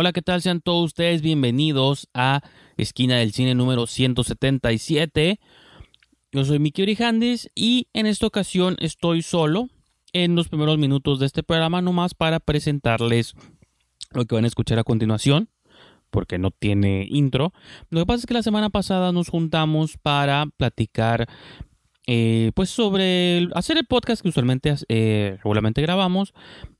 Hola, ¿qué tal? Sean todos ustedes bienvenidos a Esquina del Cine número 177. Yo soy Miki Orijandis y en esta ocasión estoy solo en los primeros minutos de este programa nomás para presentarles lo que van a escuchar a continuación porque no tiene intro. Lo que pasa es que la semana pasada nos juntamos para platicar eh, pues sobre hacer el podcast que usualmente eh, regularmente grabamos,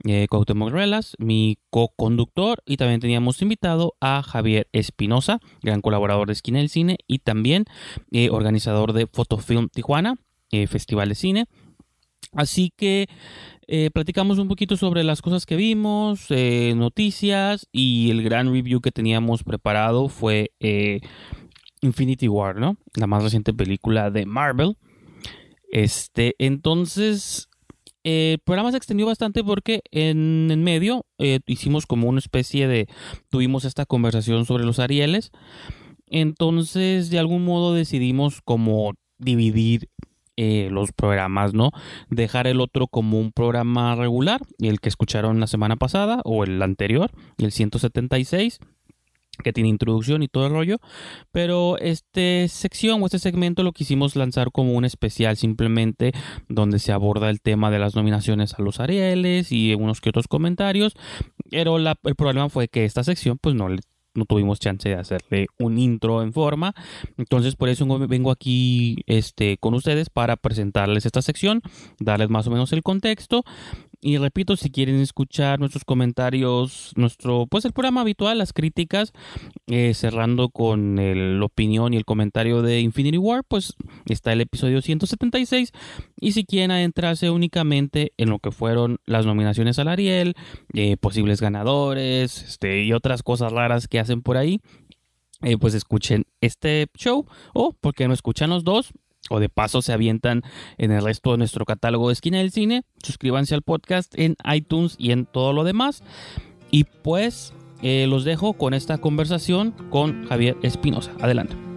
eh, Cuauhtémoc Relas, mi co-conductor, y también teníamos invitado a Javier Espinosa, gran colaborador de Esquina del Cine y también eh, organizador de Fotofilm Tijuana, Festival de Cine. Así que platicamos un poquito sobre las cosas que vimos, noticias y el gran review que teníamos preparado fue Infinity War, ¿no? La más reciente película de Marvel. Este, entonces, eh, el programa se extendió bastante porque en, en medio eh, hicimos como una especie de, tuvimos esta conversación sobre los Arieles. Entonces, de algún modo decidimos como dividir eh, los programas, ¿no? Dejar el otro como un programa regular, el que escucharon la semana pasada o el anterior, el 176 que tiene introducción y todo el rollo, pero este sección o este segmento lo quisimos lanzar como un especial simplemente donde se aborda el tema de las nominaciones a los Arieles y unos que otros comentarios, pero la, el problema fue que esta sección pues no le no tuvimos chance de hacerle un intro en forma. Entonces por eso vengo aquí este, con ustedes para presentarles esta sección, darles más o menos el contexto y repito, si quieren escuchar nuestros comentarios, nuestro, pues el programa habitual, las críticas, eh, cerrando con la opinión y el comentario de Infinity War, pues está el episodio 176. Y si quieren adentrarse únicamente en lo que fueron las nominaciones al Ariel, eh, posibles ganadores, este, y otras cosas raras que hacen por ahí, eh, pues escuchen este show o porque no escuchan los dos o de paso se avientan en el resto de nuestro catálogo de Esquina del Cine. Suscríbanse al podcast en iTunes y en todo lo demás. Y pues eh, los dejo con esta conversación con Javier Espinosa. Adelante.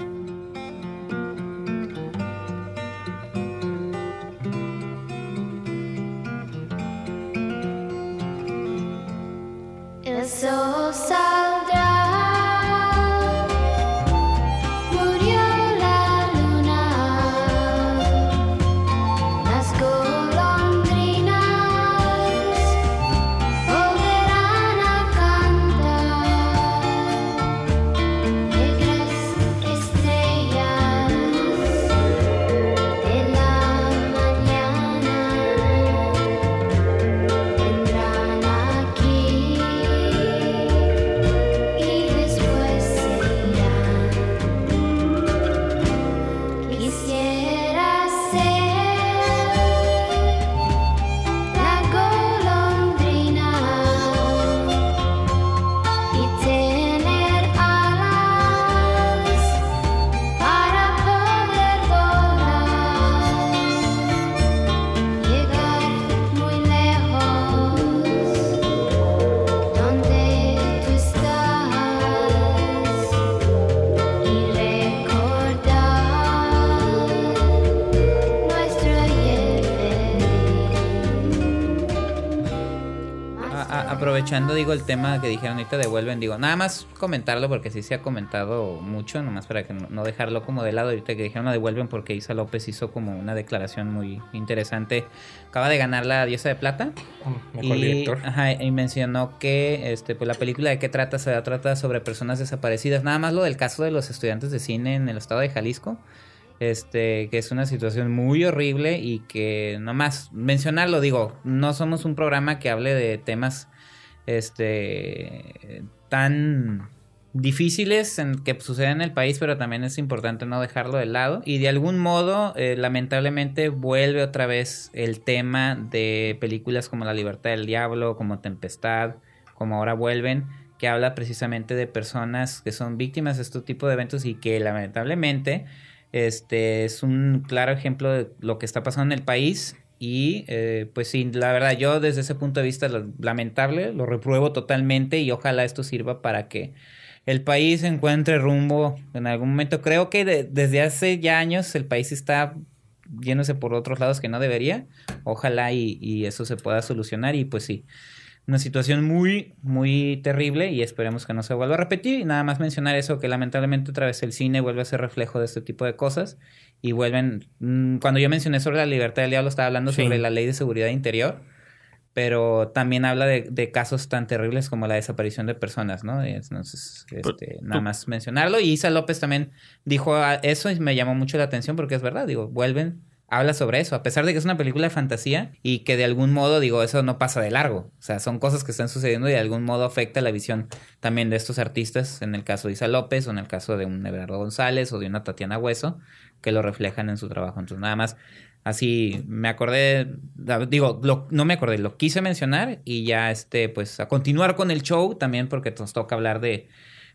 Digo, el tema que dijeron ahorita devuelven, digo, nada más comentarlo porque sí se ha comentado mucho, nomás para que no dejarlo como de lado. Ahorita que dijeron lo devuelven porque Isa López hizo como una declaración muy interesante. Acaba de ganar la Diosa de Plata. Mm, mejor y, director. y mencionó que este, pues la película de qué trata, se trata sobre personas desaparecidas. Nada más lo del caso de los estudiantes de cine en el estado de Jalisco este, que es una situación muy horrible y que nomás mencionarlo, digo, no somos un programa que hable de temas este, tan difíciles en, que suceden en el país, pero también es importante no dejarlo de lado. Y de algún modo, eh, lamentablemente, vuelve otra vez el tema de películas como La Libertad del Diablo, como Tempestad, como ahora vuelven, que habla precisamente de personas que son víctimas de este tipo de eventos y que lamentablemente este es un claro ejemplo de lo que está pasando en el país y eh, pues sí, la verdad, yo desde ese punto de vista lamentable, lo repruebo totalmente y ojalá esto sirva para que el país encuentre rumbo en algún momento. Creo que desde hace ya años el país está yéndose por otros lados que no debería. Ojalá y, y, eso se pueda solucionar y pues sí. Una situación muy, muy terrible y esperemos que no se vuelva a repetir. Y nada más mencionar eso, que lamentablemente otra vez el cine vuelve a ser reflejo de este tipo de cosas y vuelven... mm, Cuando yo mencioné sobre la libertad del diablo, estaba hablando Sí. sobre la ley de seguridad interior, pero también habla de, de casos tan terribles como la desaparición de personas, ¿no? Entonces, este, nada más mencionarlo. Y Isa López también dijo eso y me llamó mucho la atención porque es verdad, digo, vuelven, habla sobre eso, a pesar de que es una película de fantasía y que de algún modo, digo, eso no pasa de largo. O sea, son cosas que están sucediendo y de algún modo afecta la visión también de estos artistas, en el caso de Isa López o en el caso de un Everardo González o de una Tatiana Hueso, que lo reflejan en su trabajo. Entonces, nada más así me acordé, digo, no me acordé, lo quise mencionar y ya este, pues a continuar con el show también porque nos toca hablar de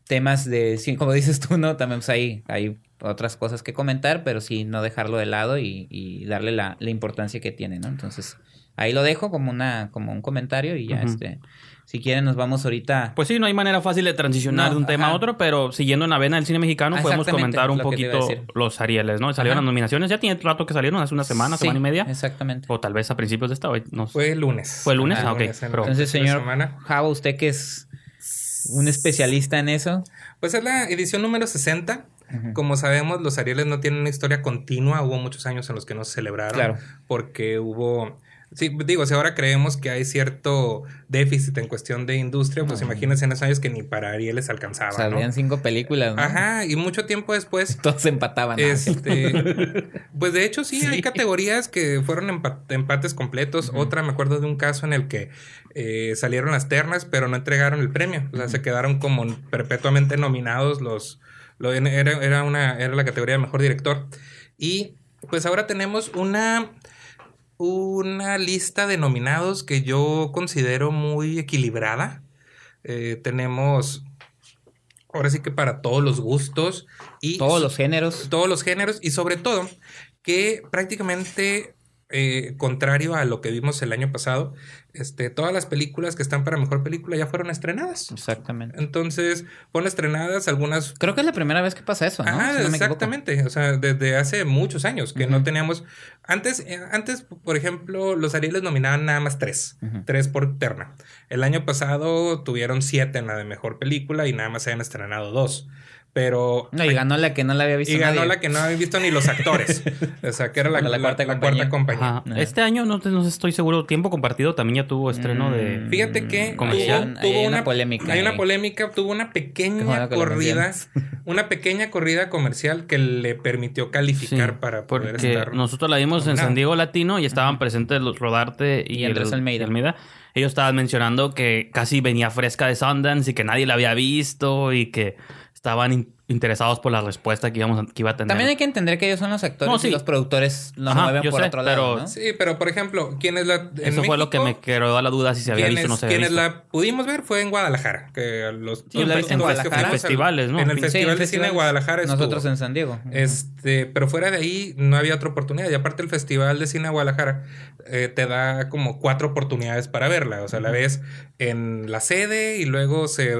temas de, como dices tú, ¿no? También pues, hay, hay otras cosas que comentar, pero sí no dejarlo de lado y, y darle la, la importancia que tiene, ¿no? Entonces, ahí lo dejo como una, como un comentario y ya este, si quieren nos vamos ahorita. Pues sí, no hay manera fácil de transicionar No, de un tema a otro, pero siguiendo en la vena del cine mexicano, Ah, podemos comentar un poquito los Arieles, ¿no? Salieron Ajá. las nominaciones, ya tiene rato que salieron, hace una semana, Sí, semana y media, Exactamente. o tal vez a principios de esta, hoy, no sé. Fue el lunes. ¿Fue el lunes? Ajá, Ah, ok. en Pero- la Entonces, señor. Java, usted que es un especialista en eso. Pues es la edición número 60. Como sabemos, los Arieles no tienen una historia continua. Hubo muchos años en los que no se celebraron. Claro. Porque hubo. Sí, digo, si ahora creemos que hay cierto déficit en cuestión de industria, pues imagínense en esos años que ni para Arieles alcanzaba, O sea, ¿no? habían cinco películas, ¿no? Ajá, y mucho tiempo después Todos empataban. Este, pues de hecho sí, Sí. hay categorías que fueron empa- empates completos. Otra, me acuerdo de un caso en el que eh, salieron las ternas, pero no entregaron el premio. O sea, se quedaron como perpetuamente nominados los... lo- era, era, una, era la categoría de mejor director. Y pues ahora tenemos una, una lista de nominados que yo considero muy equilibrada. Eh, tenemos... Ahora sí que para todos los gustos y Todos los géneros. todos los géneros y sobre todo que prácticamente eh, contrario a lo que vimos el año pasado, este, todas las películas que están para mejor película ya fueron estrenadas. Exactamente. Entonces, fueron estrenadas algunas... Creo que es la primera vez que pasa eso, ¿no? Ah, Si no exactamente. O sea, desde hace muchos años que no teníamos... Antes, eh, antes, por ejemplo, los Arieles nominaban nada más tres. Tres por terna. El año pasado tuvieron siete en la de mejor película y nada más se habían estrenado dos. Pero No, y ganó la que no la había visto y ganó nadie. la que no había visto ni los actores. o sea, que era la, La la- cuarta la compañía. cuarta compañía. Ajá. Ajá. Este año no, te- no estoy seguro, tiempo compartido también ya tuvo estreno de... Mm. Fíjate que Comercial. tuvo, Hay una una, polémica Hay una polémica, tuvo una pequeña corrida, una pequeña corrida comercial que le permitió calificar Sí, para poder Porque estar. nosotros la vimos en. San Diego Latino y estaban presentes los Rodarte y, Y Andrés Almeida. Ellos estaban mencionando que casi venía fresca de Sundance y que nadie la había visto y que estaban in- interesados por la respuesta que, íbamos a- que iba a tener. También hay que entender que ellos son los actores No, sí. y los productores lo Ajá, mueven por sé, otro lado, pero- ¿no? Sí, pero por ejemplo, ¿quién es la. en Eso fue lo que me quedó la duda si se había visto o no se había quienes la pudimos ver fue en Guadalajara. Que los, Sí, en los- en Guadalajara. festivales, ¿no? En el Sí, Festival en de Cine de. Guadalajara. estuvo. Nosotros en San Diego. Este, pero fuera de ahí no había otra oportunidad. Y aparte el Festival de Cine de Guadalajara eh, te da como cuatro oportunidades para verla. O sea, la ves en la sede y luego se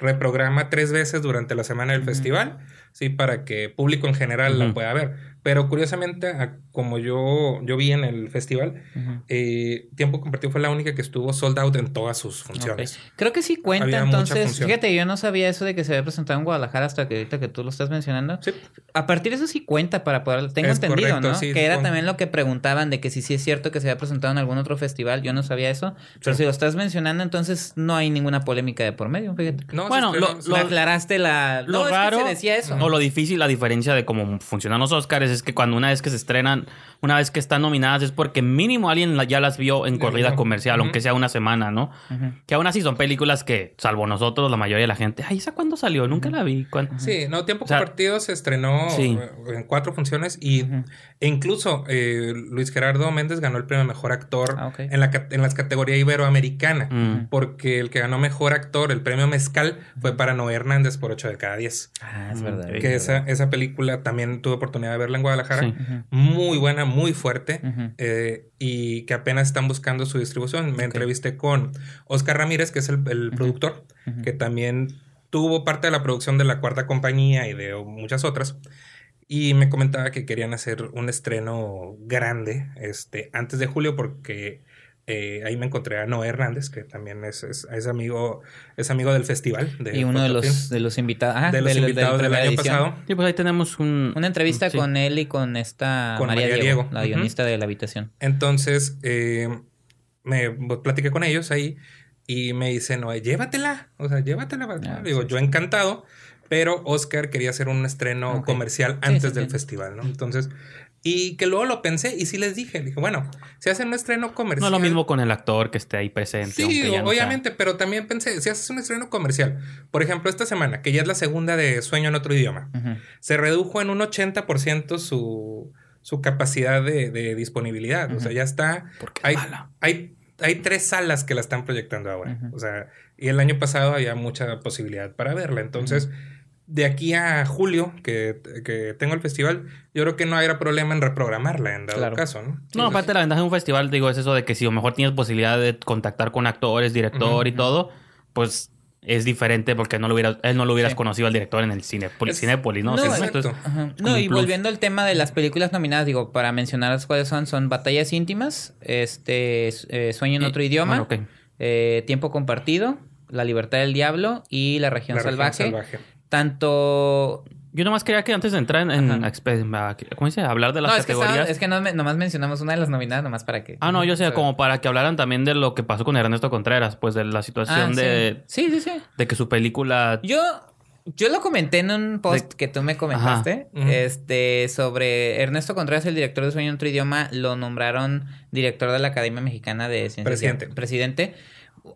reprograma tres veces durante la semana del festival, sí, para que público en general la pueda ver. Pero curiosamente, a- como yo, yo vi en el festival, eh, Tiempo Compartido fue la única que estuvo sold out en todas sus funciones. Creo que sí cuenta, Había entonces. Fíjate, yo no sabía eso de que se había presentado en Guadalajara hasta que ahorita que tú lo estás mencionando. Sí. A partir de eso sí cuenta para poder. Tengo Es entendido, correcto, ¿no? sí, que era con- también lo que preguntaban de que si sí es cierto que se había presentado en algún otro festival. Yo no sabía eso. Pero Sí. si lo estás mencionando, entonces no hay ninguna polémica de por medio. Fíjate. No, Bueno, lo- Lo aclaraste la. Lo no, es que raro se decía eso. o lo difícil, la diferencia de cómo funcionan los Oscars es que cuando una vez que se estrenan, una vez que están nominadas es porque mínimo alguien ya las vio en corrida comercial, aunque sea una semana, ¿no? Que aún así son películas que, salvo nosotros, la mayoría de la gente, ay, ¿esa cuándo salió? Nunca la vi. ¿Cuándo?". Sí, no, Tiempo O sea, Compartido se estrenó sí. eh, en cuatro funciones y e incluso eh, Luis Gerardo Méndez ganó el premio Mejor Actor Ah, en, la, en las categorías iberoamericana. Porque el que ganó Mejor Actor, el premio Mezcal, fue para Noé Hernández por 8 de cada 10. Ah, es verdad. es Que esa, verdad. esa película también tuve oportunidad de verla en Guadalajara. Sí. Muy buena, muy fuerte. Eh, y que apenas están buscando su distribución. Me entrevisté con Oscar Ramírez, que es el, productor, que también tuvo parte de la producción de la cuarta compañía y de muchas otras. Y me comentaba que querían hacer un estreno grande este, antes de julio porque Eh, ahí me encontré a Noé Hernández, que también es, es, es amigo, es amigo del festival. De y uno de los, de los invitados, ah, de los del- del invitados del año edición. pasado. Sí, pues ahí tenemos un... Una entrevista sí. con él y con esta Con María, María Diego, Diego. la guionista de la habitación. Entonces, eh, me platiqué con ellos ahí y me dicen, oye, llévatela, o sea, llévatela. Ah, Digo, sí, yo encantado, pero Oscar quería hacer un estreno comercial Sí, antes sí, del sí. festival, ¿no? Entonces, y que luego lo pensé y sí les dije, dije, bueno, si hacen un estreno No comercial. es lo mismo con el actor que esté ahí presente. Sí, no obviamente, pero también pensé, si haces un estreno comercial, por ejemplo, esta semana, que ya es la segunda de Sueño en otro idioma, se redujo en un 80% su, su capacidad de, de disponibilidad. O sea, ya está. porque Hay, mala. hay, hay tres salas que la están proyectando ahora. O sea, y el año pasado había mucha posibilidad para verla. Entonces, de aquí a julio, que, que tengo el festival, yo creo que no habrá problema en reprogramarla en dado Claro. caso, ¿no? No, aparte la ventaja de un festival, digo, es eso de que si a lo mejor tienes posibilidad de contactar con actores, director y todo, pues es diferente porque no lo hubieras, él no lo hubieras Sí. conocido al director en el cine, Es- Cinépolis, ¿no? No, entonces, No, y plus. volviendo al tema de las películas nominadas, digo, para mencionar cuáles son, son Batallas íntimas, este eh, Sueño en otro idioma, bueno, eh, Tiempo compartido, La libertad del diablo y La región La región salvaje. Tanto Yo nomás quería que antes de entrar en, ¿cómo dice? Hablar de las no, es que, categorías. estaba- es que no, nomás mencionamos una de las nominadas, nomás para que. Ah, no, yo sé, como para que hablaran también de lo que pasó con Ernesto Contreras, pues de la situación ah, de, Sí. sí, sí, sí. de que su película... Yo, yo lo comenté en un post que tú me comentaste, este, sobre Ernesto Contreras, el director de Sueño en otro idioma, lo nombraron director de la Academia Mexicana de Ciencias. Presidente. Presidente.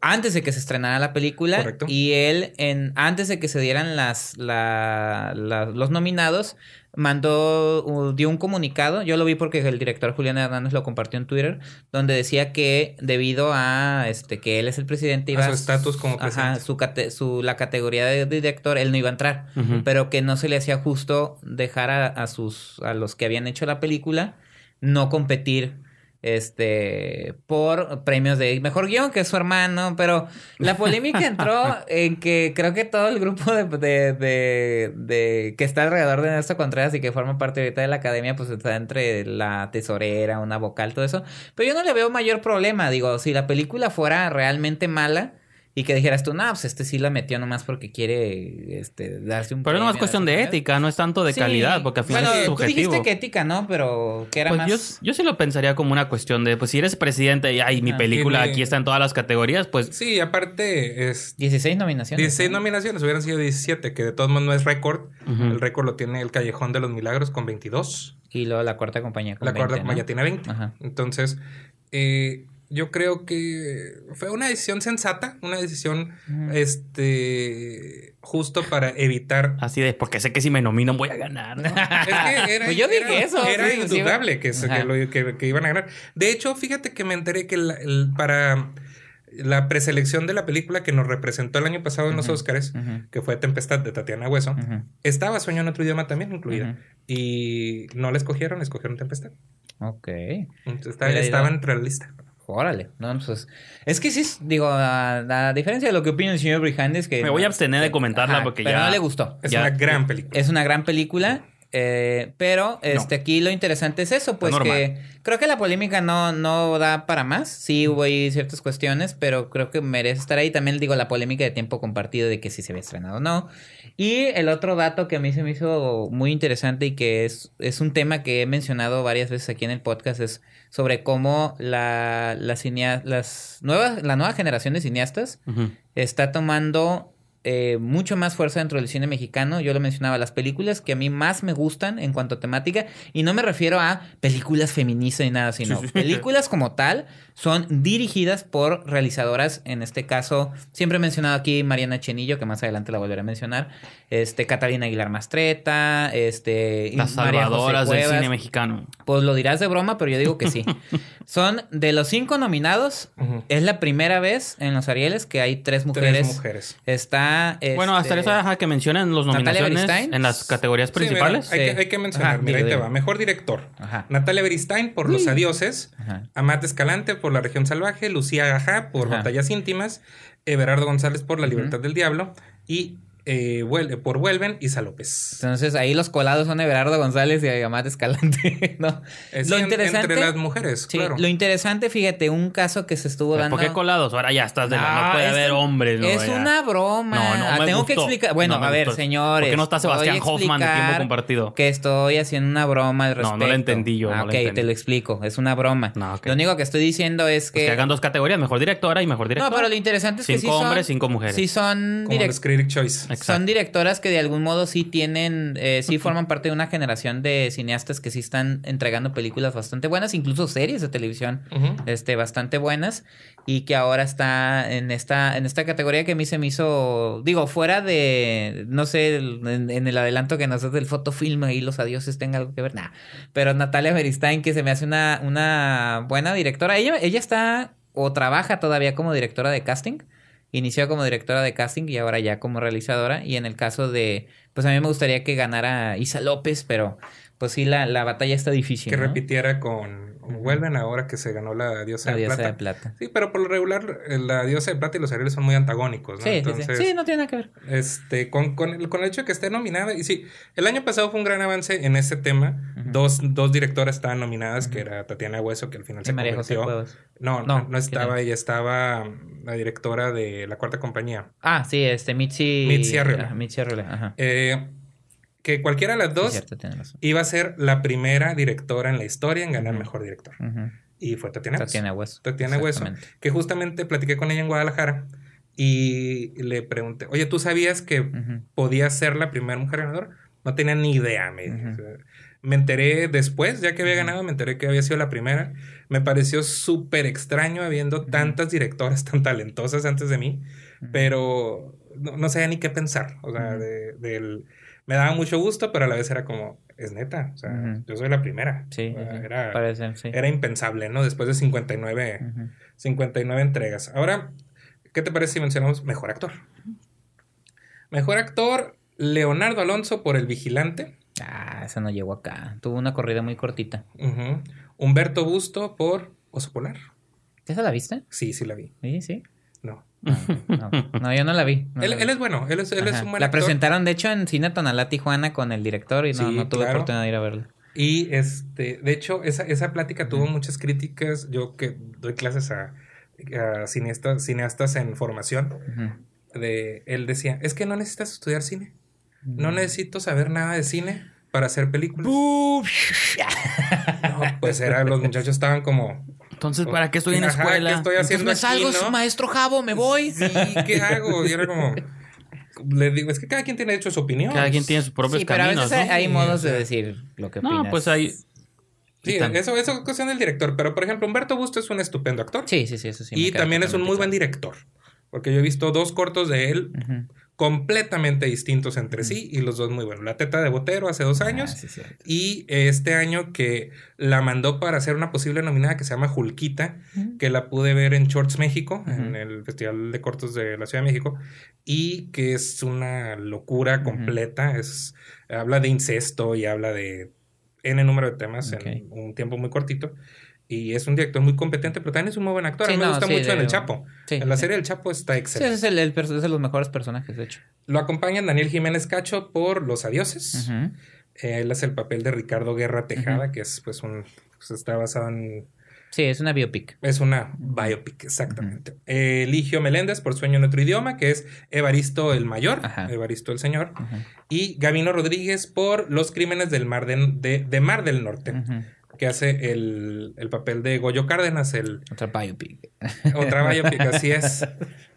Antes de que se estrenara la película. Correcto. Y él, en, antes de que se dieran las, la- la- los nominados, mandó, dio un comunicado. Yo lo vi porque el director Julián Hernández lo compartió en Twitter, donde decía que debido a este que él es el presidente, A iba su estatus como Ajá, presidente. su, cate- su la categoría de director, él no iba a entrar pero que no se le hacía justo dejar a, a sus a los que habían hecho la película no competir este por premios de mejor guion que es su hermano pero la polémica entró en que creo que todo el grupo de, de, de- de- que está alrededor de Ernesto Contreras y que forma parte ahorita de la academia pues está entre la tesorera una vocal todo eso pero yo no le veo mayor problema digo si la película fuera realmente mala y que dijeras tú, no, pues este sí la metió nomás porque quiere este, darse un Pero no es cuestión de ética, no es tanto de Sí. calidad, porque al final bueno, es tú subjetivo. dijiste que ética, ¿no? Pero que era Pues más... yo, yo sí lo pensaría como una cuestión de, pues si eres presidente y ay, mi Ajá. película Tiene- aquí está en todas las categorías, pues Sí, aparte, es 16 nominaciones. 16 ¿no? nominaciones, hubieran sido 17, que de todos modos no es récord. El récord lo tiene el Callejón de los Milagros con 22. Y luego la cuarta compañía con la cuarta 20, ¿no? ya tiene 20. Ajá. Entonces, eh, yo creo que fue una decisión sensata, una decisión este justo para evitar. así de, porque sé que si me nominan voy a ganar. Es que era, Pues yo dije era- eso, Era sí, sí, indudable que, que lo- que- que iban a ganar. De hecho, fíjate que me enteré que la- el- para la preselección de la película que nos representó el año pasado en los. Oscars, que fue Tempestad de Tatiana Hueso, estaba Sueño en otro idioma también incluida. Y no la escogieron, escogieron Tempestad. Ok. Entonces, estaba, estaba entre la lista. Órale. No, pues... Es que sí, es- digo, a, a diferencia de lo que opina el señor Brijandes, que... Me voy a abstener de comentarla Ajá, porque pero ya- no le gustó. Es Ya. una gran película. Es una gran película. Eh, pero este aquí lo interesante es eso, pues que creo que la polémica no, no da para más. Sí hubo ahí ciertas cuestiones, pero creo que merece estar ahí. También digo la polémica de tiempo compartido de que si se había estrenado o no. Y el otro dato que a mí se me hizo muy interesante y que es, es un tema que he mencionado varias veces aquí en el podcast es sobre cómo la, la, cinea- las nuevas, la nueva generación de cineastas está tomando eh, mucho más fuerza dentro del cine mexicano. Yo lo mencionaba, las películas que a mí más me gustan en cuanto a temática, y no me refiero a películas feministas ni nada, sino Sí, sí. películas como tal son dirigidas por realizadoras, en este caso, siempre he mencionado aquí Mariana Chenillo, que más adelante la volveré a mencionar, este, Catalina Aguilar Mastreta, este, Las María José del cine mexicano. Pues lo dirás de broma, pero yo digo que sí. Son de los cinco nominados, es la primera vez en los Arieles que hay tres mujeres. Tres mujeres. Está. Bueno, hasta este, que mencionan los nominaciones en las categorías Sí, mira, principales. hay, Sí. que, hay que mencionar, Ajá, mira, ahí digo, te va. Mejor director. Ajá. Natalia Beristain por Los Adioses. Ajá. Amat Escalante por La Región Salvaje. Lucía Gajá por Ajá. Batallas Íntimas. Everardo González por La Libertad del Diablo. Y eh, vuel- por Vuelven Isa López. Entonces ahí los colados son Everardo González y Amat Escalante, ¿no? Sí, lo en- interesante. Entre las mujeres, sí, claro. lo interesante, fíjate, un caso que se estuvo dando. ¿Por qué colados? Ahora ya estás de la... No, No puede es haber hombres, ¿no? Es Ya. una broma. No, no Ah, me Tengo que gustó. explicar. Bueno, No a ver, gustó. señores. ¿Por qué no está Sebastián Hoffman de tiempo compartido? Que estoy haciendo una broma al No, respecto. no la entendí yo, Ah, no ok, entendí. te lo explico. Es una broma. No, ok. Lo único que estoy diciendo es Pues que. que hagan dos categorías, mejor directora y mejor director. no, pero lo interesante es que sí Cinco son. hombres, cinco mujeres. Sí son Como direct- los Critic Choice. Exacto. Son directoras que de algún modo sí tienen, eh, sí forman parte de una generación de cineastas que sí están entregando películas bastante buenas, incluso series de televisión este, bastante buenas y que ahora está en esta, en esta categoría que a mí se me hizo, digo, fuera de, no sé, en, en el adelanto que nos hace del fotofilm y los adioses tenga algo que ver, nada, pero Natalia Beristain que se me hace una, una buena directora, ella, ella está o trabaja todavía como directora de casting. Inició como directora de casting y ahora ya como realizadora. Y en el caso de, pues a mí me gustaría que ganara Isa López, pero pues sí, la, la batalla está difícil. Que ¿no? repitiera con Vuelven ahora que se ganó la diosa, La de, diosa plata. de plata. Sí, pero por lo regular eh, la diosa de plata y los Ariel son muy antagónicos, ¿no? Sí, sí, Entonces, sí. Sí, no tiene nada que ver. este, con, con, el, con el hecho de que esté nominada, y sí, el año pasado fue un gran avance en ese tema. Dos, dos directoras estaban nominadas, que era Tatiana Hueso, que al final Y se María José. No, No, no, estaba, ella estaba mm, la directora de la cuarta compañía. Ah, sí, este, Mitzi... Mitzi Arriola. Ajá, Mitzi Arriola, ajá. Eh, que cualquiera de las dos cierto, iba a ser la primera directora en la historia en ganar mejor director. Y fue Tatiana Hueso. Tatiana Hueso. Tatiana Hueso. Que justamente platiqué con ella en Guadalajara y le pregunté, oye, ¿tú sabías que Ujú. podía ser la primera mujer ganadora? No tenía ni idea, me. O sea, me enteré después, ya que había ganado, me enteré que había sido la primera. Me pareció súper extraño habiendo tantas directoras tan talentosas antes de mí, pero no, no sabía ni qué pensar. O sea, de- del... me daba mucho gusto, pero a la vez era como, es neta, o sea, yo soy la primera. Sí, era, sí. era impensable, ¿no? Después de 59, Ujú. 59 entregas. Ahora, ¿qué te parece si mencionamos mejor actor? Mejor actor, Leonardo Alonso por El Vigilante. Ah, esa no llegó acá. Tuvo una corrida muy cortita. Humberto Busto por Oso Polar. ¿Esa la viste? Sí, sí la vi. Sí, sí. No. No, no, no, yo no la vi. no él, la vi. él es bueno, él es, él es un buen La presentaron, de hecho, en Cine Tonalá Tijuana con el director y no, Sí, tuve claro. oportunidad de ir a verlo. Y este, de hecho, esa, esa plática tuvo muchas críticas. Yo que doy clases a, a cineastas, cineastas en formación, de él decía, es que no necesitas estudiar cine. No Mm. necesito saber nada de cine para hacer películas. No, pues era, los muchachos estaban como, Entonces, ¿para qué estoy en Ajá, escuela? ¿qué estoy haciendo Entonces me aquí, salgo, no? maestro Javo, me voy. Sí, ¿qué hago? Y era como, le digo, es que cada quien tiene derecho a su opinión. Cada quien tiene sus propios Sí, pero a caminos, veces hay, ¿no? modos de decir lo que No, opinas. pues hay... Sí, eso, eso es cuestión del director. Pero, por ejemplo, Humberto Busto es un estupendo actor. Sí, sí, sí, eso sí. y también es un muy buen director. Porque yo he visto dos cortos de él. Ujú. Completamente distintos entre sí y los dos muy buenos. La teta de Botero hace dos años Ah, sí, cierto. y este año que la mandó para hacer una posible nominada que se llama Julquita, que la pude ver en Shorts México, en el Festival de Cortos de la Ciudad de México, y que es una locura completa. Es, habla de incesto y habla de N número de temas en un tiempo muy cortito. Y es un director muy competente, pero también es un muy buen actor. Sí, a mí me no, gusta sí, mucho en El Chapo. Sí, en la sí. serie El Chapo está Sí, excelente. ese es, el, es de los mejores personajes, de hecho. Lo acompañan Daniel Jiménez Cacho por Los Adioses. Él es el papel de Ricardo Guerra Tejada, que es pues un pues, está basado en Sí, es una biopic. es una biopic, exactamente. Eh, Ligio Meléndez por Sueño en otro idioma, que es Evaristo el Mayor. Evaristo el Señor, y Gavino Rodríguez por Los Crímenes del Mar de, de- de Mar del Norte. Que hace el, el papel de Goyo Cárdenas, el Otra biopic. otra biopic, así es.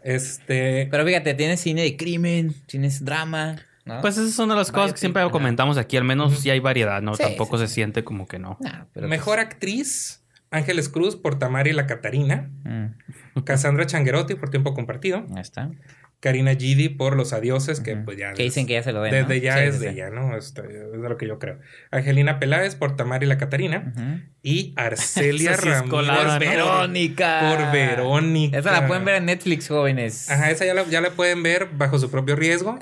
Este, Pero fíjate, tienes cine de crimen, tienes drama, ¿no? Pues esas son de las cosas Biopic, que siempre comentamos aquí. Al menos Ujú. sí hay variedad, ¿no? Sí, Tampoco sí. se siente como que no. Pero mejor actriz, Ángeles Cruz por Tamara y la Catarina, pues, mm, Cassandra Changuerotti por Tiempo Compartido, ahí está. Karina Gidi por Los Adioses, que pues ya... Que dicen que ya se lo den, Desde ¿no? ya Sí, es sí, de sí. ella, ¿no? Esto es de lo que yo creo. Angelina Peláez por Tamara y la Catarina. Y Arcelia sí Ramírez colada, Por ¿no? Verónica. por Verónica. Esa la pueden ver en Netflix, jóvenes. Ajá, esa ya la, ya la pueden ver bajo su propio riesgo.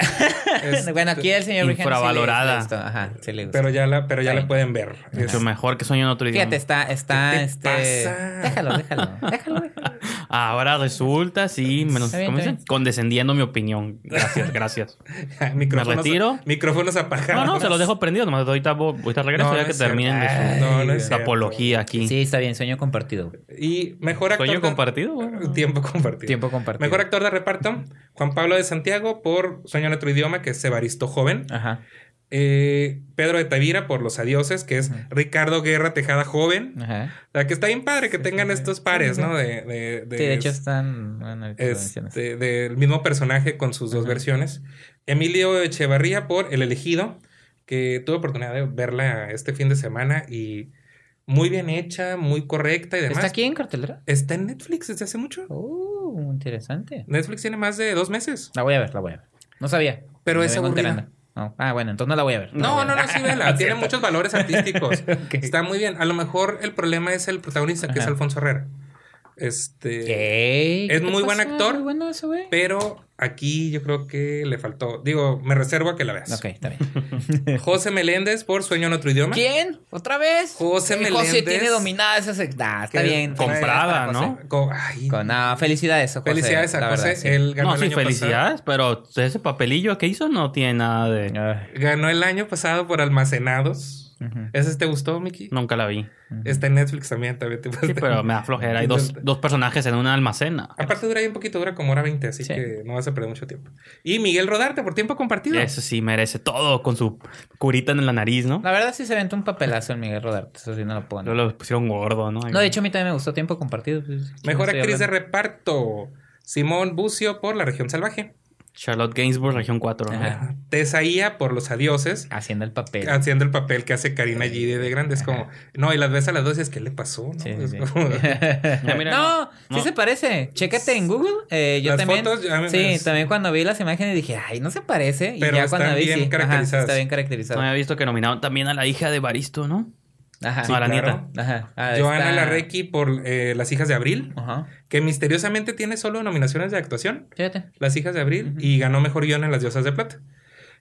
Este, bueno, aquí el señor Virgen sí le Infravalorada. esto. Ajá, sí le gusta. Pero ya la, pero ya la pueden ver. Mucho Es- mejor que sueño en otro idioma. Fíjate, está, está, ¿Qué te este. pasa? Déjalo, déjalo, déjalo, déjalo. Ahora resulta, sí, menos, Está bien, ¿cómo está dice? condescendiendo mi opinión. Gracias, gracias. micrófonos, retiro? Micrófonos apagados. No, no, se los dejo prendidos. Nomás ahorita, ahorita regreso No, ya no que terminen de su, No, no es su cierto. apología aquí. Sí, está bien, sueño compartido. Y mejor actor. ¿Sueño de- compartido? Bueno. Tiempo compartido. Tiempo compartido. Mejor actor de reparto, Juan Pablo de Santiago por Sueño en otro idioma, que es Evaristo Joven. Ajá. Eh, Pedro de Tavira por Los Adioses, que es Ricardo Guerra Tejada Joven. Ajá. O sea, que está bien padre que tengan sí. estos pares, Sí. ¿no? De, de, de- Sí, de hecho están. Bueno, mencionas. este, del mismo personaje con sus dos versiones. Emilio Echevarría por El Elegido, que tuve oportunidad de verla este fin de semana y muy bien hecha, muy correcta y demás. ¿Está aquí en cartelera? Está en Netflix desde hace mucho. Uh, interesante. Netflix tiene más de dos meses. La voy a ver, la voy a ver. No sabía. Pero Me es aburrida. No. Ah, bueno, entonces no la voy a ver. No, no, no, sí, vela. Tiene Cierto. muchos valores artísticos. Está muy bien. A lo mejor el problema es el protagonista, que es. Alfonso Herrera. Este. ¿Qué? Es ¿Qué muy buen actor. Muy bueno eso, güey. Pero aquí yo creo que le faltó. Digo, me reservo a que la veas. Ok, está bien. José Meléndez por Sueño en otro idioma. ¿Quién? ¿Otra vez? José Eh, José Meléndez. tiene dominada esa sec- Ah, está bien. comprada, José. ¿no? Co- Ay, Con, ah, felicidades José. felicidades a José. verdad, sí. Él ganó No, el sí, año pasado. felicidades, pero ese papelillo que hizo no tiene nada de... Ganó el año pasado por Almacenados. Ujú, ¿Ese te gustó, Miki? Nunca la vi. Está en Netflix también. también te Sí, pero me da flojera. Hay dos, dos personajes en una almacena. Aparte dura ahí un poquito, dura como hora 20, así Sí. que no vas a perder mucho tiempo. Y Miguel Rodarte por tiempo compartido. Eso sí merece todo con su curita en la nariz, ¿no? La verdad sí se aventó un papelazo el Miguel Rodarte. Eso sí no lo puedo Luego lo pusieron gordo, ¿no? No, de hecho a mí también me gustó tiempo compartido. pues, Mejor actriz de reparto. Simón Bucio por La Región Salvaje. Charlotte Gainsbourg, región 4. ¿no? Tesaía por Los Adioses. Haciendo el papel. Haciendo el papel que hace Karina G de grande. Es como, no, y las ves a las dos y es, ¿qué le pasó? ¿no? Sí, Es sí. como- mira, no, no. sí No. se parece. Chécate en Google. Eh, yo Las también. fotos, ya sí, es- también cuando vi las imágenes dije, ay, no se parece. Y Pero ya cuando vi, bien sí. Ajá, está bien No caracterizado. había visto que nominaron también a la hija de Baristo, ¿no? Ajá. No, a la claro. nieta. Ajá. Ah, Joana está- Larrequi por eh, Las Hijas de Abril. Ajá. Que misteriosamente tiene solo nominaciones de actuación. Fíjate. Las Hijas de Abril. Y ganó Mejor Guión en Las Diosas de Plata.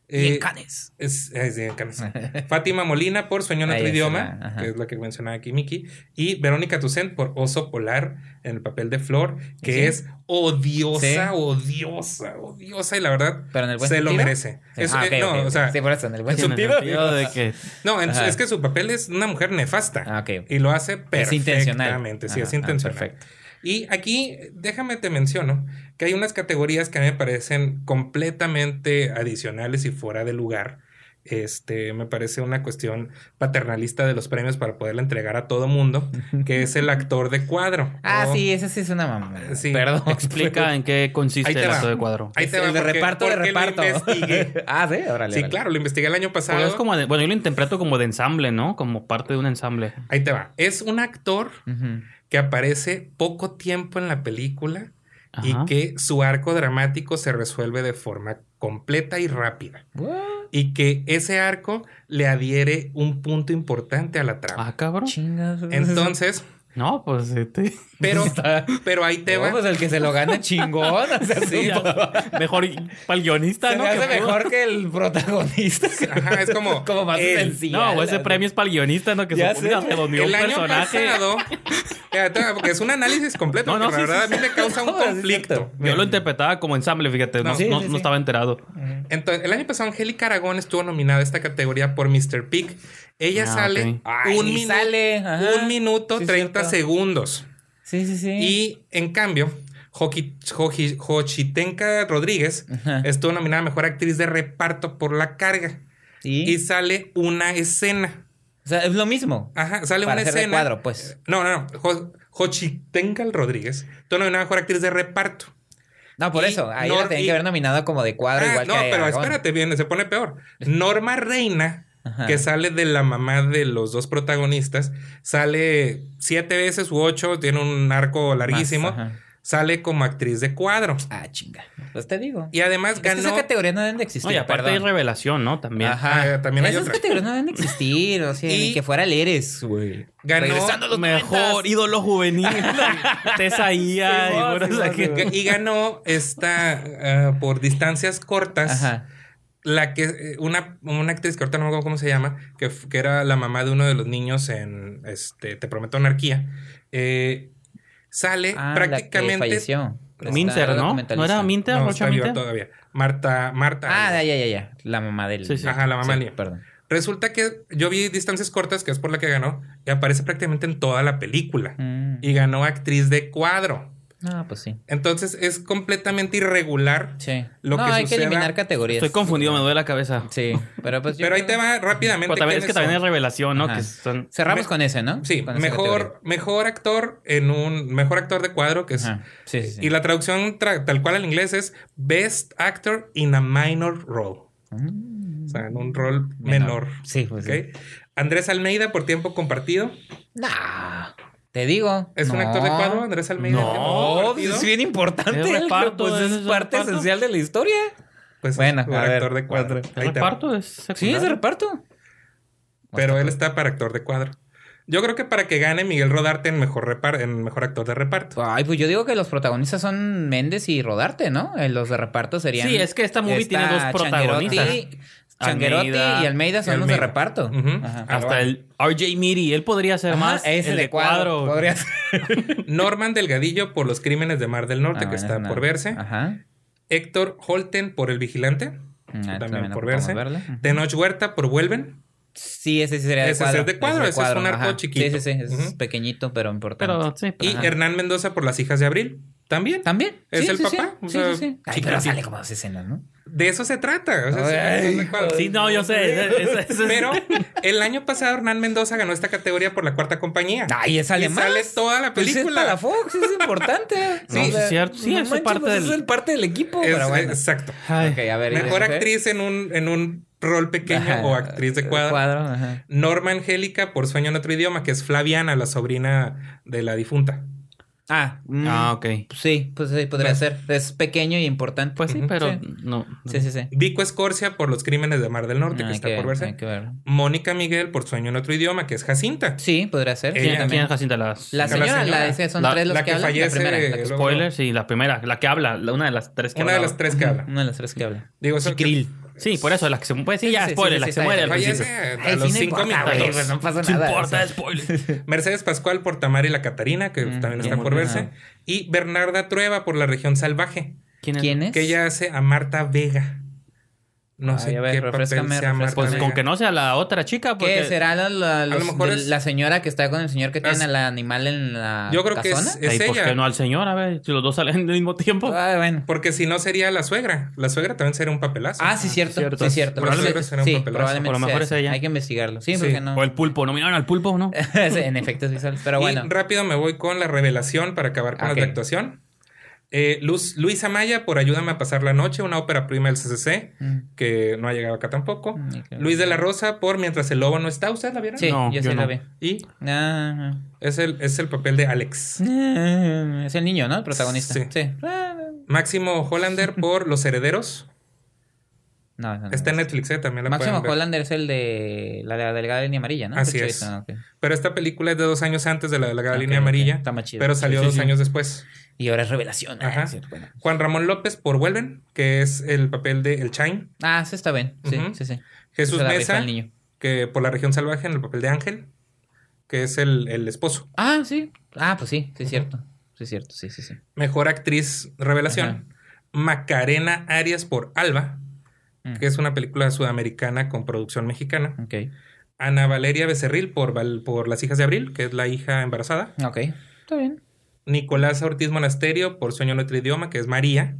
Y Eh, en Cannes. Es, es de Cannes. Fátima Molina por Sueño en otro idioma, que es la que mencionaba aquí Miki. Y Verónica Tucent por Oso Polar en el papel de Flor, que Sí. es odiosa, Sí. odiosa, odiosa. Y la verdad, Pero en el buen se lo sentido. merece. Sí. Es- Ah, eh, ok, no, ok, o sea, sí, por eso, en el buen en su En el sentido. sentido de que... no, en su- Ajá. es que su papel es una mujer nefasta. Ah. Y lo hace Es intencional. perfectamente. Sí, Ajá, es ah, intencional. perfecto. Y aquí, déjame te menciono que hay unas categorías que a mí me parecen completamente adicionales y fuera de lugar. Este, me parece una cuestión paternalista de los premios para poderle entregar a todo mundo, que es el actor de cuadro. Ah, O- sí, ese sí es una mamá. Sí. Perdón. Explica en qué consiste el va. acto de cuadro. Ahí te el va, de porque- reparto de lo reparto. investigué. ah, sí, órale. Sí, órale. claro, lo investigué el año pasado. Pues es como de- bueno, yo lo interpreto como de ensamble, ¿no? Como parte de un ensamble. Ahí te va. Es un actor Ujú. Que aparece poco tiempo en la película Ajá. y que su arco dramático se resuelve de forma completa y rápida. Y que ese arco le adhiere un punto importante a la trama. Ah, cabrón. Chingas. Entonces, No, pues este. pero, Está- pero ahí te Oh, va. pues el que se lo gana chingón. O sea, sí. Mejor para el guionista, Se ¿no? me hace mejor que el protagonista. Ajá, es como. Como más el- sencillo. No, o ese premio es para el guionista, ¿no? Que se sé. pone redondeó un personaje. pasado, porque es un análisis completo, No, no, porque la sí, verdad sí, a mí me causa un No, sí conflicto. Yo lo interpretaba como ensamble, fíjate. No, No, sí, no- sí, no sí. estaba enterado. Entonces, el año pasado Angélica Aragón estuvo nominada a esta categoría por Mr. Pig. Ella Ah, sale. Ay, un, minuto, sale, ajá. un minuto Sí, 30 cierto. segundos. Sí, sí, sí. Y en cambio, Jochitenca Rodríguez Ajá. estuvo nominada a mejor actriz de reparto por la carga. ¿Y? Y sale una escena. O sea, es lo mismo. Ajá, sale Para una escena. cuadro, pues. No, no, no. Jo- Jochitenca Rodríguez estuvo nominada a mejor actriz de reparto. No, por Y eso. Ahí no- la tenían y- que haber nominado como de cuadro, Ah, igual no, que pero Aragón. espérate, bien, se pone peor. Norma Reina, Ajá. que sale de la mamá de los dos protagonistas, sale siete veces u ocho, tiene un arco larguísimo, ajá. sale como actriz de cuadro. Ah, chinga. Pues te digo. Y además Es que ganó. esa categoría no deben de existir. Y aparte hay perdón. revelación, ¿no? También. Ah, también hay Esas otra. categorías no deben de existir. O sea, Y- ni que fuera el Eres, güey. Ganó Regresando a los Mejor ídolo juvenil. Tesaía. Sí, y sí, y ganó esta ah, por distancias cortas. Ajá. La que eh, una, una actriz que ahorita no me acuerdo cómo se llama, que, que era la mamá de uno de los niños en este Te prometo anarquía. eh, sale Ah, la que prácticamente. Minter, ¿no? ¿No era Minter? No, está viva Minter? todavía. Marta, Marta. Ah, ya, ya, ya. La mamá del. Sí, sí. Ajá, la mamá Sí, del niño. Perdón. Resulta que yo vi distancias cortas, que es por la que ganó, y aparece prácticamente en toda la película. Mm. Y ganó actriz de cuadro. Ah, pues sí. Entonces es completamente irregular. Sí. Lo no, que hay que eliminar categorías. Estoy confundido, me duele la cabeza. Sí, pero pues. yo Pero ahí creo- te va rápidamente. Pero también, es que también es revelación, ¿no? Que son... Cerramos Me- con ese, ¿no? Sí, Con mejor, mejor actor en un mejor actor de cuadro que es. Sí, sí, sí. y la traducción tra- tal cual al inglés es Best Actor in a Minor Role, Mm. o sea, en un rol menor. Sí, pues. Andrés Almeida por tiempo compartido Nah, te digo. es un actor de cuadro. Andrés Almeida. No, No, pues es bien importante. Es reparto, pues es, parte reparto. esencial de la historia. Pues Bueno, es un a ver, actor de cuadro. Ahí ¿El te va. reparto es Sí, es de reparto. Pero él está para actor de cuadro. Yo creo que para que gane Miguel Rodarte en mejor repar en mejor actor de reparto. Ay, pues yo digo que los protagonistas son Méndez y Rodarte, ¿no? Eh, Los de reparto serían. Sí, es que esta movie tiene dos protagonistas. Changuerotti Almeida y Almeida son los de reparto. Ajá, Hasta bueno. el RJ Miri, él podría ser Ajá, más el de cuadro. Podría ser. Norman Delgadillo por los crímenes de Mar del Norte, Ah, que bueno, está no. por verse. Ajá. Héctor Holten por El Vigilante, Ah, también por verse. Tenoch Huerta por Vuelven. Sí, ese sí sería de Ese cuadro. es de cuadro, ese es un arco ajá. chiquito. Sí, sí, sí. Es pequeñito, pero importante. Pero sí, pero- Y. Hernán Mendoza por Las Hijas de Abril. También. ¿También? ¿Es Sí, el sí, papá? Sí, O sí, sea, sí. sí. Ay, pero sale como dos escenas, ¿no? De eso se trata. o sea, Ay, sí, es de cuadro. Sí, no, yo sé. Pero el año pasado Hernán Mendoza ganó esta categoría por la cuarta compañía. Ay, es alemán. sale toda la Pues es película. para Fox, es importante. Sí, O sea, es cierto. Sí, no eso es manches, parte pues del- Es el parte del equipo, Es- pero bueno. Exacto. Ay. Ok, a ver. ¿y Mejor actriz en un, en un rol pequeño Ajá, o actriz de cuadro. ajá. Norma Angélica por Sueño en otro idioma, que es Flaviana, la sobrina de la difunta. Ah, mm, Ah, ok. sí, pues sí, podría Bueno. ser. Es pequeño y importante. Pues sí, pero sí. no. Sí, sí, sí. Vico Escorcia por Los Crímenes de Mar del Norte, Ah, que está que por ver, verse. hay que ver. Mónica Miguel por Sueño en otro idioma, que es Jacinta. Sí, podría ser. Ella- ¿Quién, es Jacinta? Las... La La señora, la, señora. ese son La- tres los la que, que hablan. fallece, La primera. la que- luego- Spoiler, sí, la primera, la que habla, la- una de las tres que Una de las tres que habla. Una de las tres que habla. Digo, que. Sí, por eso, la que se puede decir Sí, ya, sí, spoiler, sí, la sí, que se está muere al bien. fallece principio. a Ay, los sí, no cinco importa, minutos. pues no pasa No nada. importa, o sea. spoiler. Mercedes Pascual por Tamara y la Catarina, que Mm, también está por verse. Y Bernarda Trueba por La Región Salvaje. ¿Quién es? que ella hace a Marta Vega. No Ay, sé a ver, qué papel refrescame, sea Marta. Pues Vega. con que no sea la otra chica, porque... ¿Qué será la, la- los- lo mejor de es- la señora que está con el señor que tiene al animal en la Yo creo que es, es Ay, ¿por ella. qué no al señor? A ver, si los dos salen al mismo tiempo. Ah, bueno. Porque si no sería la suegra. La suegra también sería un papelazo. Ah, sí, cierto. cierto. Sí, cierto. Por Probablemente, será un sí, papelazo. probablemente lo mejor sea es ella. Hay que investigarlo. Sí, Sí. porque no. O el pulpo, ¿nominaron al pulpo o no? en efecto, sí sale. Pero y bueno. rápido me voy con la revelación para acabar con de actuación. Eh, Luz, Luisa Maya por Ayúdame a pasar la noche, una ópera prima del CCC, Mm. que no ha llegado acá tampoco. Mm. Luis de la Rosa por Mientras el lobo no está, ¿ustedes la vieron? Sí, No, yo yo sí la vi. Y Ah, es el, es el papel de Alex. ah, es el niño, ¿no? El protagonista. Sí. Sí. Ah, Máximo Hollander por Los Herederos. No, no, no. Está en Netflix, ¿eh? También la Máximo. Hollander es el de la, de la delgada línea amarilla, ¿no? Así es. ok. Pero esta película es de dos años antes de la de la Ok, línea ok. amarilla. Está más chido. Pero salió Sí, sí, dos sí. años después. Y ahora es revelación. Ah, Ajá. bueno. Juan Ramón López por Vuelven, que es el papel de El Chain. Ah, sí está bien. Sí, sí, sí. Jesús Mesa, niño. que por la región salvaje en el papel de Ángel, que es el, el esposo. Ah, sí. Ah, pues sí, sí es cierto. Sí es cierto, sí, sí, sí. Mejor actriz revelación. Macarena Arias por Alba, Mm. que es una película sudamericana con producción mexicana. Ana Valeria Becerril por, Val- por Las hijas de Abril, que es la hija embarazada. Ok. Está bien. Nicolás Ortiz Monasterio por Sueño en otro idioma, que es María,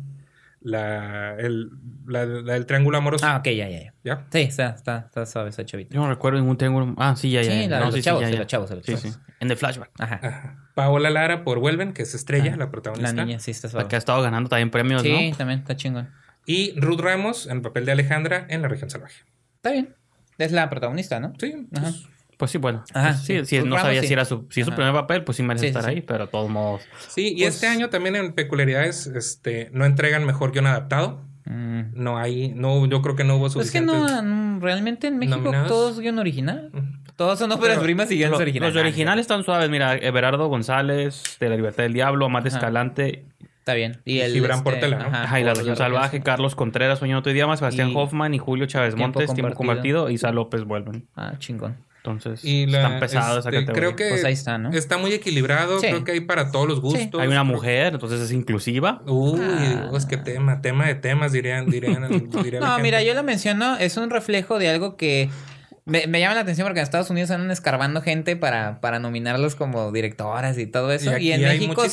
la, el, la- la del triángulo amoroso. Ah, ok, ya, ya, ya. ¿Ya? Sí, está, está, está suave esa chavita. Yo no recuerdo ningún triángulo. Ah, sí, ya, ya. Sí, la de No, los sí, sí, chavos, ya, ya. los chavos, de los Sí, chavos. sí. En The Flashback. Ajá. Ajá. Paola Lara por Vuelven, que es Estrella, Ah, la protagonista. La niña sí está La suave. que ha estado ganando también premios, Sí, ¿no? también está chingón. Y Ruth Ramos en el papel de Alejandra en La región salvaje. Está bien. Es la protagonista, ¿no? Sí, Ajá. pues, Pues sí, bueno. Ajá, Pues sí, sí. no Ramos, sabía sí. si era su, si es su primer papel, pues sí merece Sí, estar sí. ahí, pero de todos modos. sí, y Pues- este año también en peculiaridades este, no entregan mejor guion adaptado. Mm. No hay, no, yo creo que no hubo Pues que suficientes. no, realmente en México nominados. todo es guion original. Todos son óperas Pero primas y guiones Lo- originales. Los originales están suaves, mira, Everardo González, de La Libertad del Diablo, Amate. Escalante, Está bien. Y el Gibran este, Portela, ¿no? Ajá, y La Región Salvaje, Carlos Contreras, Sueño en otro idioma, Sebastián Y Hoffman y Julio Chávez Tiempo Montes, Tiempo Compartido. Y Isa López vuelven. Ah, chingón. Entonces, Y la- están pesados esa este, categoría. creo que Pues ahí está, ¿no? está muy equilibrado. Sí. Creo que hay para todos los gustos. Hay una mujer, entonces es inclusiva. Uy, Ah. es que tema, tema de temas, dirían, dirían, diría la No, gente. mira, yo lo menciono, es un reflejo de algo que me, me llama la atención porque en Estados Unidos andan escarbando gente para, para nominarlos como directoras y todo eso. Y en México,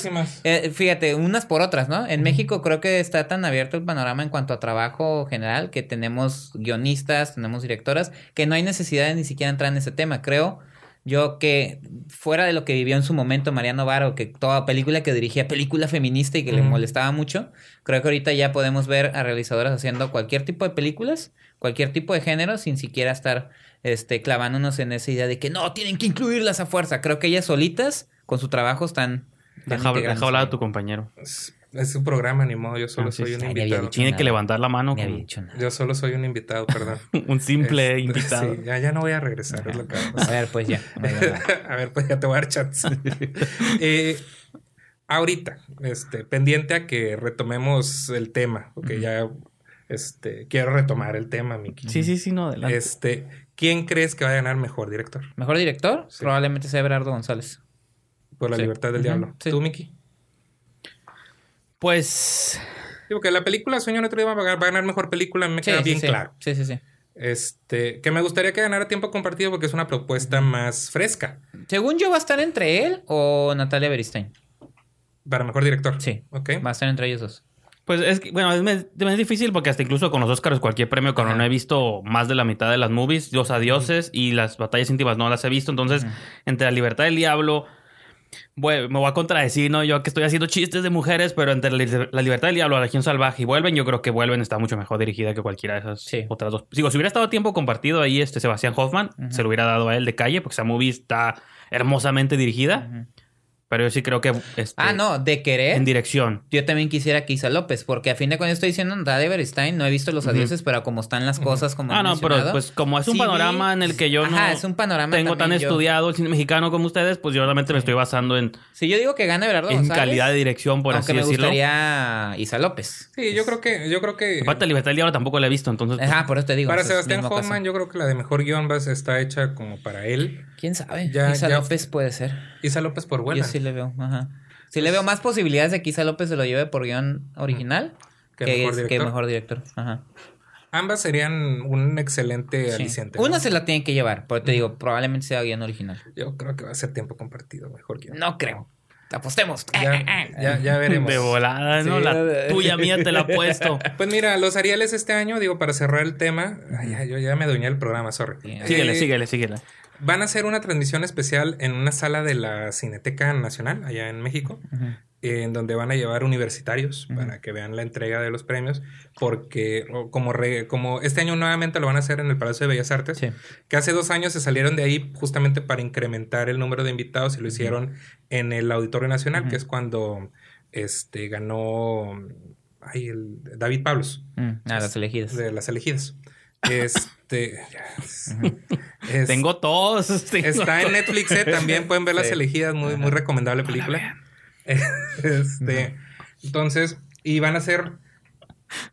eh, fíjate, unas por otras, ¿no? En México creo que está tan abierto el panorama en cuanto a trabajo general que tenemos guionistas, tenemos directoras, que no hay necesidad de ni siquiera entrar en ese tema. Creo yo que fuera de lo que vivió en su momento Mariano Varo, que toda película que dirigía película feminista y que le molestaba mucho, creo que ahorita ya podemos ver a realizadoras haciendo cualquier tipo de películas, cualquier tipo de género, sin siquiera estar este, clavándonos en esa idea de que no, tienen que incluirlas a fuerza. Creo que ellas solitas, con su trabajo, están... Deja, deja hablar a tu compañero. Es, es un programa, ni modo. Yo solo Ah, sí, soy un sí. Invitado. dicho. Tiene nada. que levantar la mano Ni había como dicho nada. Yo solo soy un invitado, perdón. un simple Este, invitado. sí, ya, ya no voy a regresar, es lo que A ver, pues ya. A ver, pues ya te voy a dar chance. Eh, ahorita, este, pendiente a que retomemos el tema, porque ya este, quiero retomar el tema, Miki. Sí, sí, sí, no, adelante. Este, ¿quién crees que va a ganar mejor director? Mejor director, Sí. probablemente sea Everardo González. Por la Sí. libertad del diablo. sí. ¿Tú, Miki? Pues Digo que la película Sueño Nuestro Día va a ganar- va a ganar mejor película, me queda bien claro. Sí, sí, sí. Este, que me gustaría que ganara tiempo compartido porque es una propuesta más fresca Según yo, va a estar entre él o Natalia Beristain. para mejor director. Sí. Ok. Va a estar entre ellos dos. Pues es que, bueno, es, es difícil porque hasta incluso con los Oscars cualquier premio, cuando Ajá. no he visto más de la mitad de las movies, Los Adioses y las batallas íntimas no las he visto. Entonces, entre la libertad del diablo, bueno, me voy a contradecir, ¿no? Yo que estoy haciendo chistes de mujeres, pero entre la, libertad del diablo, la región salvaje y vuelven, yo creo que vuelven está mucho mejor dirigida que cualquiera de esas Sí. otras dos. Digo, si hubiera estado a tiempo compartido ahí, este Sebastián Hoffman, se lo hubiera dado a él de calle, porque esa movie está hermosamente dirigida. Pero yo sí creo que este, Ah, no, de querer. en dirección. Yo también quisiera que Isa López, porque a fin de cuentas estoy diciendo Natalia Beristain, no he visto los adioses, pero como están las cosas, como Ah, he no, pero pues como es un sí panorama en el que yo no Ajá, es un panorama tengo tan yo- estudiado el cine mexicano como ustedes, pues yo realmente me estoy basando en, Si yo digo que gana Everardo en González, calidad de dirección, por aunque así me decirlo. gustaría Isa López. Sí, yo creo que, yo creo que Aparte, Libertad del Diablo tampoco la he visto, entonces. pues, Ajá, por eso te digo. para Sebastián. Hoffman, yo creo que la de mejor guion va- está hecha como para él. ¿Quién sabe? Ya- Isa ya- López puede ser. Isa López por buena. Yo sí le veo, ajá. Sí le veo más posibilidades de que Isa López se lo lleve por guion original Que que, mejor es- que director. mejor director. Ajá. Ambas serían un excelente Sí. aliciente. Una se la tiene que llevar, pero te digo, probablemente sea guion original. Yo creo que va a ser tiempo compartido, mejor guion. No creo. Apostemos. Ya, ya, ya veremos. De volada, ¿no? Sí. La tuya mía te la he puesto. Pues mira, los Arieles este año, digo, para cerrar el tema, ay, ya, yo ya me doñé el programa, sorry. Sí. Síguele, síguele, síguele. Van a hacer una transmisión especial en una sala de la Cineteca Nacional, allá en México, en donde van a llevar universitarios para que vean la entrega de los premios, porque como, re- como este año nuevamente lo van a hacer en el Palacio de Bellas Artes, Sí. que hace dos años se salieron de ahí justamente para incrementar el número de invitados y lo hicieron en el Auditorio Nacional, que es cuando este, ganó ay, el, David Pablos Mm, Ah, las elegidas. de las elegidas. Este, es- Tengo todos. tengo está en. Netflix, eh, también pueden ver las Sí. elegidas, muy, muy recomendable película. Este, entonces, y van a ser,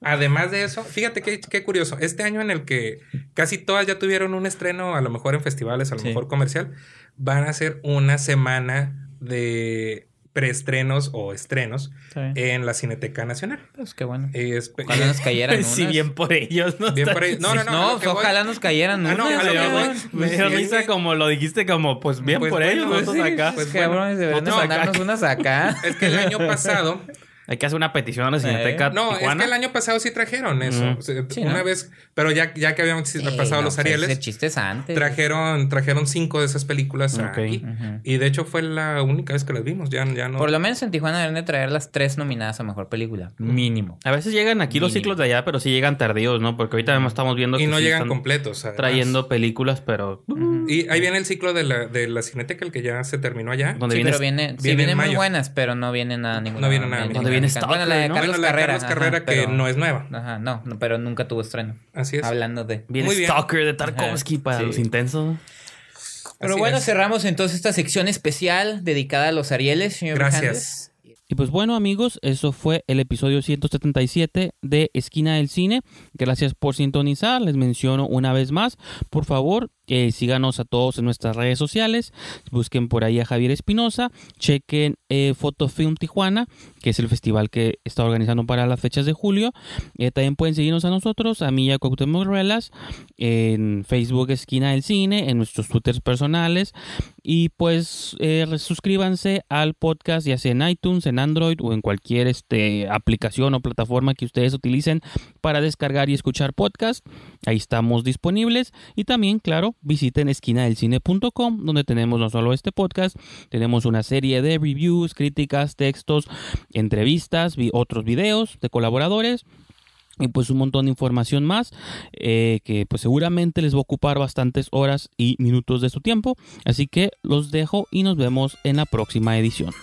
además de eso, fíjate qué, qué curioso, este año en el que casi todas ya tuvieron un estreno, a lo mejor en festivales, a lo Sí. mejor comercial, van a ser una semana de preestrenos o estrenos en la Cineteca Nacional. Pues qué bueno. Es- Ojalá nos cayeran Si unas. bien por ellos, ¿no? Bien por ahí- No, no, no. No, voy- ojalá nos cayeran Ah, no, unas, cabrón. voy- Me dio Sí, risa sí. como lo dijiste, como pues bien Pues por bueno, ellos, pues nosotros sí, acá. pues Pues cabrones, deberían mandarnos unas acá. Es que el año pasado Hay que hacer una petición a la Cineteca No, es Tijuana. que el año pasado sí trajeron eso. Ujú. O sea, Sí, una ¿no? vez, pero ya, ya que habían Sí, pasado no, los pues, Arieles, ese chiste es antes. trajeron, trajeron cinco de esas películas aquí. Y de hecho fue la única vez que las vimos. Ya, ya no. Por lo menos en Tijuana deben de traer las tres nominadas a mejor película. Mínimo. A veces llegan aquí los ciclos de allá, pero sí llegan tardíos, ¿no? Porque ahorita además estamos viendo y que no sí llegan están completos. además. trayendo películas, pero Ujú. Y ahí viene el ciclo de la, de la Cineteca, el que ya se terminó allá. donde sí, viene pero viene, viene vienen muy buenas, pero no vienen nada ninguna. No viene nada, Stalker, Bueno, la de ¿no? Carlos Bueno, la de Carrera. Carlos Carrera, ajá, que pero- no es nueva. Ajá, no, no, pero nunca tuvo estreno. Así es. Hablando de. viene Muy bien. Stalker de Tarkovsky para Sí. los intensos. Pero Así bueno, es. cerramos entonces esta sección especial dedicada a los Arieles, señor Gracias. Y pues bueno amigos, eso fue el episodio 177 de Esquina del Cine. Gracias por sintonizar. Les menciono una vez más, por favor, Síganos a todos en nuestras redes sociales. Busquen por ahí a Javier Espinosa. Chequen eh, Fotofilm Tijuana, que es el festival que está organizando para las fechas de julio. Eh, también pueden seguirnos a nosotros, a mí y a Cuauhtémoc Ruelas, en Facebook Esquina del Cine, en nuestros twitters personales. Y pues eh, suscríbanse al podcast, ya sea en iTunes, en Android o en cualquier este, aplicación o plataforma que ustedes utilicen para descargar y escuchar podcast. Ahí estamos disponibles. Y también, claro, visiten esquinadelcine.com, donde tenemos no solo este podcast, tenemos una serie de reviews, críticas, textos, entrevistas, otros videos de colaboradores y pues un montón de información más eh, que pues seguramente les va a ocupar bastantes horas y minutos de su tiempo. Así que los dejo y nos vemos en la próxima edición